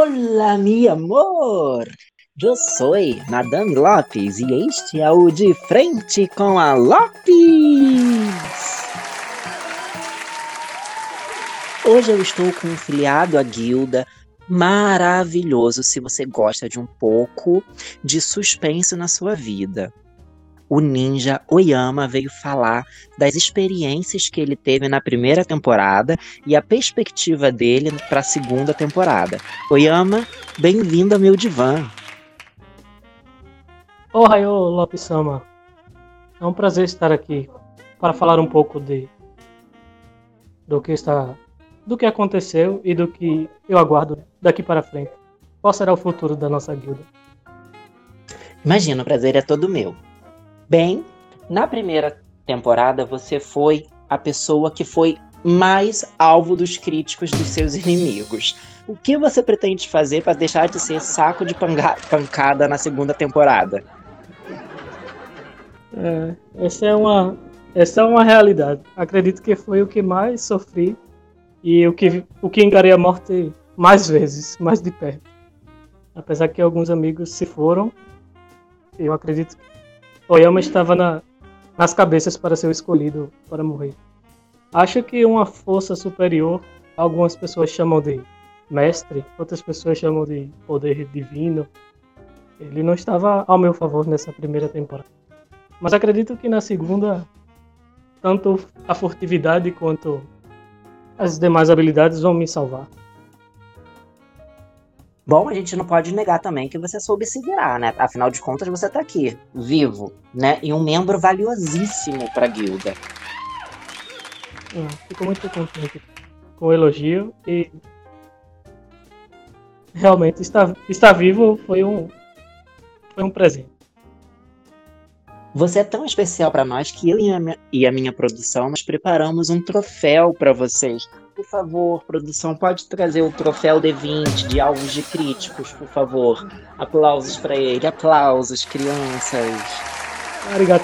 Olá, meu amor! Eu sou Madame Lopes e este é o De Frente com a Lopes! Hoje eu estou com um filiado à guilda maravilhoso se você gosta de um pouco de suspense na sua vida o ninja Oyama veio falar das experiências que ele teve na primeira temporada e a perspectiva dele para a segunda temporada. Oyama, bem-vindo ao meu divã. Ohayô, Lopes-sama. É um prazer estar aqui para falar um pouco de do que está do que aconteceu e do que eu aguardo daqui para frente. Qual será o futuro da nossa guilda? Imagina, o prazer é todo meu. Bem, na primeira temporada você foi a pessoa que foi mais alvo dos críticos dos seus inimigos. O que você pretende fazer para deixar de ser saco de pancada na segunda temporada? É, essa é uma essa é uma realidade. Acredito que foi o que mais sofri e o que o que encarei a morte mais vezes, mais de perto. Apesar que alguns amigos se foram, eu acredito Oyama estava na, nas cabeças para ser o escolhido para morrer. Acho que uma força superior, algumas pessoas chamam de mestre, outras pessoas chamam de poder divino. Ele não estava ao meu favor nessa primeira temporada. Mas acredito que na segunda, tanto a furtividade quanto as demais habilidades vão me salvar. Bom, a gente não pode negar também que você soube se virar, né? Afinal de contas, você tá aqui, vivo, né? E um membro valiosíssimo pra guilda. É, fico muito contente com o elogio e realmente estar, estar vivo foi um, foi um presente. Você é tão especial para nós que eu e a, minha, e a minha produção nós preparamos um troféu para vocês por favor, produção, pode trazer o troféu D20 de alvos de críticos, por favor. Aplausos para ele, aplausos, crianças. Obrigado.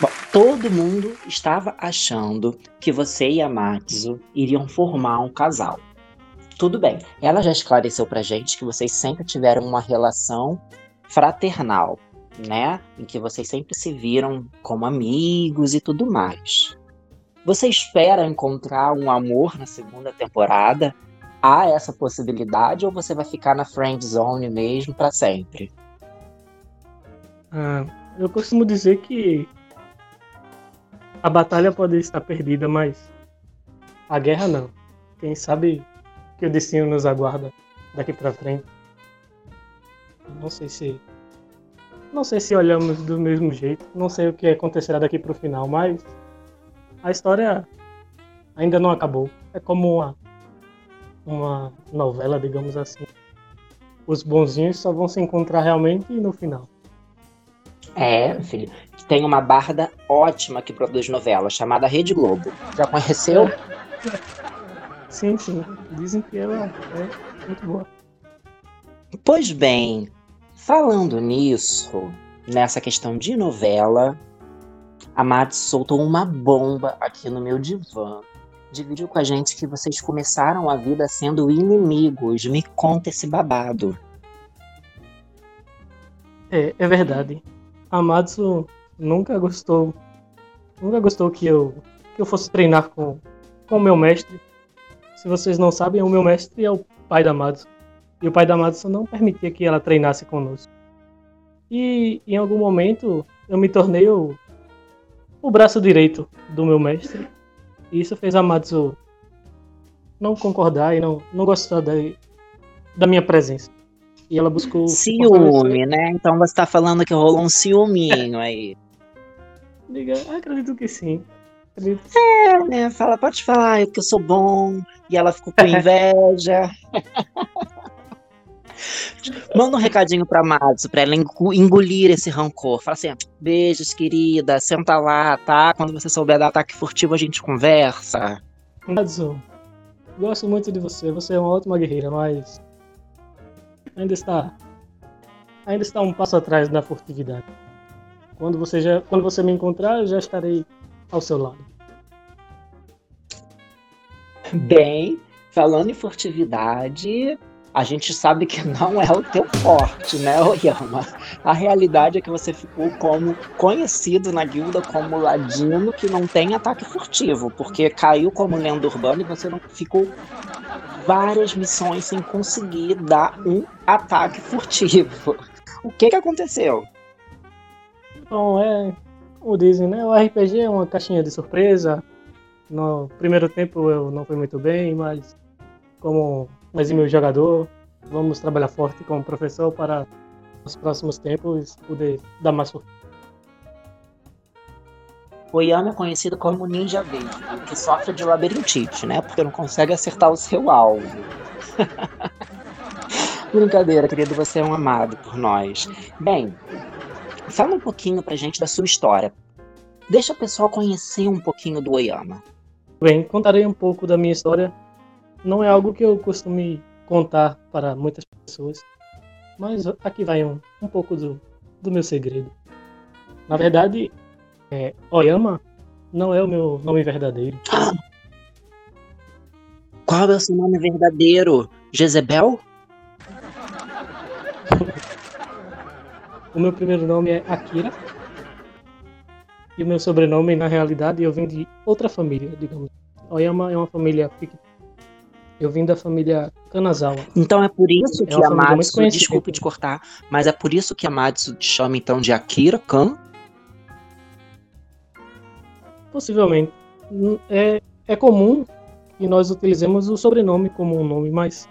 Bom, todo mundo estava achando que você e a Matsu iriam formar um casal. Tudo bem, ela já esclareceu pra gente que vocês sempre tiveram uma relação fraternal, né? Em que vocês sempre se viram como amigos e tudo mais. Você espera encontrar um amor na segunda temporada? Há essa possibilidade ou você vai ficar na friend zone mesmo para sempre? Ah, eu costumo dizer que a batalha pode estar perdida, mas a guerra não. Quem sabe que o destino nos aguarda daqui para frente. Não sei se não sei se olhamos do mesmo jeito, não sei o que acontecerá daqui para o final, mas a história ainda não acabou. É como uma, uma novela, digamos assim. Os bonzinhos só vão se encontrar realmente no final. É, filho. Tem uma barda ótima que produz novela, chamada Rede Globo. Já conheceu? Sim, sim. Dizem que ela é muito boa. Pois bem, falando nisso, nessa questão de novela, a Mats soltou uma bomba aqui no meu divã. Dividiu com a gente que vocês começaram a vida sendo inimigos. Me conta esse babado. É, é verdade. A Matsu nunca gostou. Nunca gostou que eu, que eu fosse treinar com o meu mestre. Se vocês não sabem, o meu mestre é o pai da Matsu. E o pai da Matsu não permitia que ela treinasse conosco. E em algum momento eu me tornei o o braço direito do meu mestre. E isso fez a Matsu não concordar e não, não gostar da, da minha presença. E ela buscou. Ciúme, né? Então você tá falando que rolou um ciúminho aí. Diga, acredito que sim. Acredito. É, né? Fala, pode falar, que eu sou bom. E ela ficou com inveja. Manda um recadinho pra Matsu, pra ela engolir esse rancor. Fala assim: beijos, querida, senta lá, tá? Quando você souber do ataque furtivo, a gente conversa. Matsu, gosto muito de você. Você é uma ótima guerreira, mas. Ainda está. Ainda está um passo atrás da furtividade. Quando você, já, quando você me encontrar, eu já estarei ao seu lado. Bem, falando em furtividade, a gente sabe que não é o teu forte, né, Oyama? A realidade é que você ficou como conhecido na guilda como ladino que não tem ataque furtivo, porque caiu como lenda urbana e você não ficou várias missões sem conseguir dar um ataque furtivo. O que que aconteceu? Bom, é como dizem, né? O RPG é uma caixinha de surpresa. No primeiro tempo eu não fui muito bem, mas como um meu jogador, vamos trabalhar forte como professor para nos próximos tempos poder dar mais força. Oyama é conhecido como Ninja Verde, que sofre de labirintite, né? Porque não consegue acertar o seu alvo. Brincadeira, querido, você é um amado por nós. Bem, fala um pouquinho pra gente da sua história. Deixa o pessoal conhecer um pouquinho do Oyama. Bem, contarei um pouco da minha história. Não é algo que eu costume contar para muitas pessoas, mas aqui vai um, um pouco do, do meu segredo. Na verdade, é, Oyama não é o meu nome verdadeiro. Qual é o seu nome verdadeiro? Jezebel? o meu primeiro nome é Akira. E o meu sobrenome, na realidade, eu vim de outra família, digamos. Oyama é uma família Eu vim da família Kanazawa. Então é por isso é que Amatsu, desculpe te cortar, mas é por isso que Amatsu te chama então de Akira Kan? Possivelmente. É, é comum que nós utilizemos o sobrenome como um nome, mas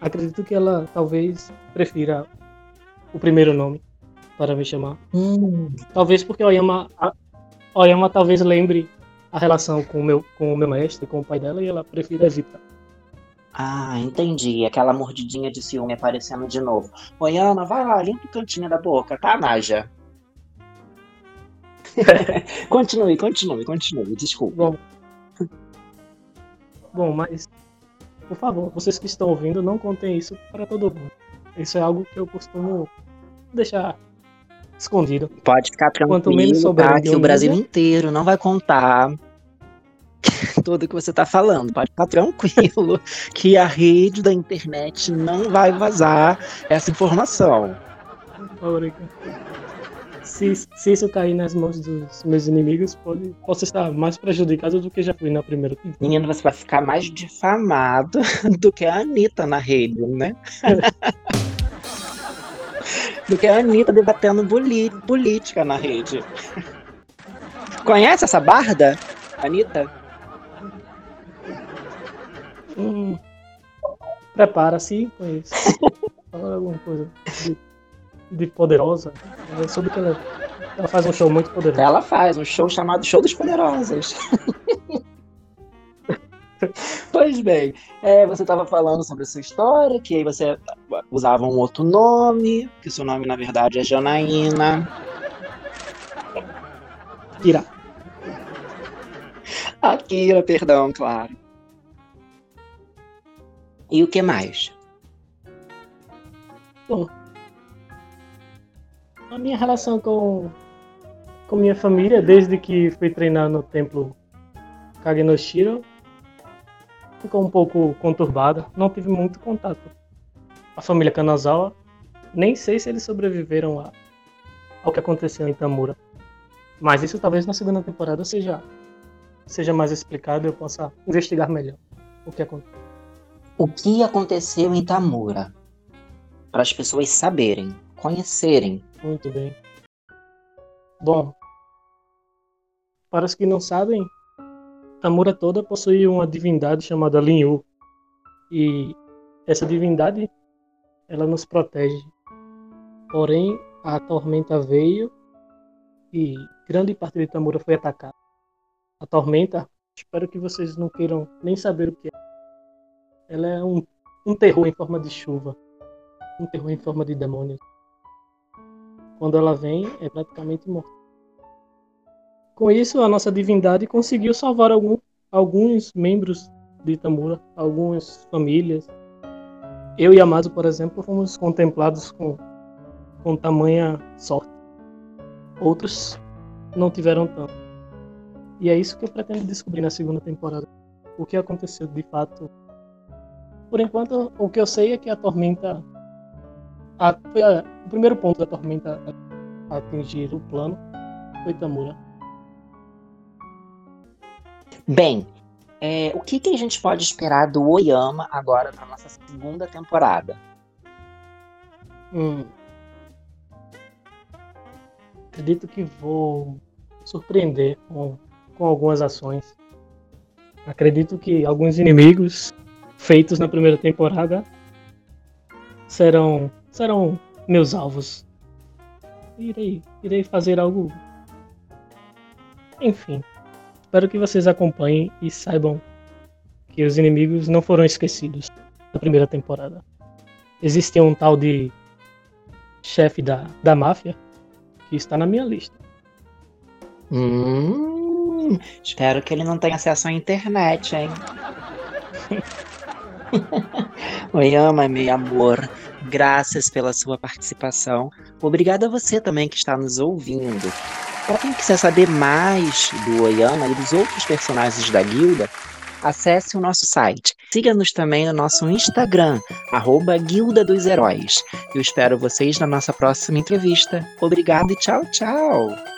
acredito que ela talvez prefira o primeiro nome para me chamar. Hum. Talvez porque Oyama, Oyama talvez lembre a relação com o meu, com o meu mestre, com o pai dela, e ela prefere evitar. Ah, entendi. Aquela mordidinha de ciúme aparecendo de novo. Oyama, vai lá, limpa o cantinho da boca, tá, Naja? continue, continue, continue, desculpa. Bom, bom, mas, por favor, vocês que estão ouvindo, não contem isso para todo mundo. Isso é algo que eu costumo deixar escondido. Pode ficar tranquilo, Quanto menos tá? Que o Brasil inteiro não vai contar tudo que você está falando. Pode ficar tranquilo que a rede da internet não vai vazar essa informação. Se, se isso cair nas mãos dos meus inimigos, pode, posso estar mais prejudicado do que já fui na primeira temporada. Menino, você vai ficar mais difamado do que a Anitta na rede, né? do que a Anitta debatendo política na rede. Conhece essa barda, Anitta? Hum, Prepara-se, conheço. Fala alguma coisa de, de poderosa. É sobre que ela, ela faz um show muito poderoso. Ela faz um show chamado Show dos Poderosos. pois bem, é, você estava falando sobre a sua história, que aí você usava um outro nome, que seu nome na verdade é Janaína. Kira. Akira, perdão, claro. E o que mais? Bom, a minha relação com, com minha família, desde que fui treinar no templo Kagenoshiro, ficou um pouco conturbada. Não tive muito contato com a família Kanazawa. Nem sei se eles sobreviveram a, ao que aconteceu em Tamura. Mas isso talvez na segunda temporada seja, seja mais explicado e eu possa investigar melhor o que aconteceu. O que aconteceu em Tamura? Para as pessoas saberem, conhecerem. Muito bem. Bom, para os que não sabem, Tamura toda possui uma divindade chamada Linhu. E essa divindade, ela nos protege. Porém, a tormenta veio e grande parte de Tamura foi atacada. A tormenta, espero que vocês não queiram nem saber o que é. Ela é um, um terror em forma de chuva. Um terror em forma de demônios. Quando ela vem, é praticamente morta. Com isso, a nossa divindade conseguiu salvar algum, alguns membros de Itamura, algumas famílias. Eu e Amazo, por exemplo, fomos contemplados com, com tamanha sorte. Outros não tiveram tanto. E é isso que eu pretendo descobrir na segunda temporada. O que aconteceu de fato Por enquanto, o que eu sei é que a tormenta. A, a, o primeiro ponto da tormenta a atingir o plano foi Tamura. Bem, é, o que, que a gente pode esperar do Oyama agora na nossa segunda temporada? Hum. Acredito que vou surpreender com, com algumas ações. Acredito que alguns inimigos feitos na primeira temporada serão serão meus alvos. Irei, irei fazer algo. Enfim, espero que vocês acompanhem e saibam que os inimigos não foram esquecidos na primeira temporada. Existe um tal de chefe da, da máfia que está na minha lista. Hum, espero que ele não tenha acesso à internet, hein? Oi, ama, meu amor. Graças pela sua participação. Obrigado a você também que está nos ouvindo. Para quem quiser saber mais do Oyama e dos outros personagens da guilda, acesse o nosso site. Siga-nos também no nosso Instagram, arroba Guilda dos Heróis. Eu espero vocês na nossa próxima entrevista. Obrigado e tchau, tchau!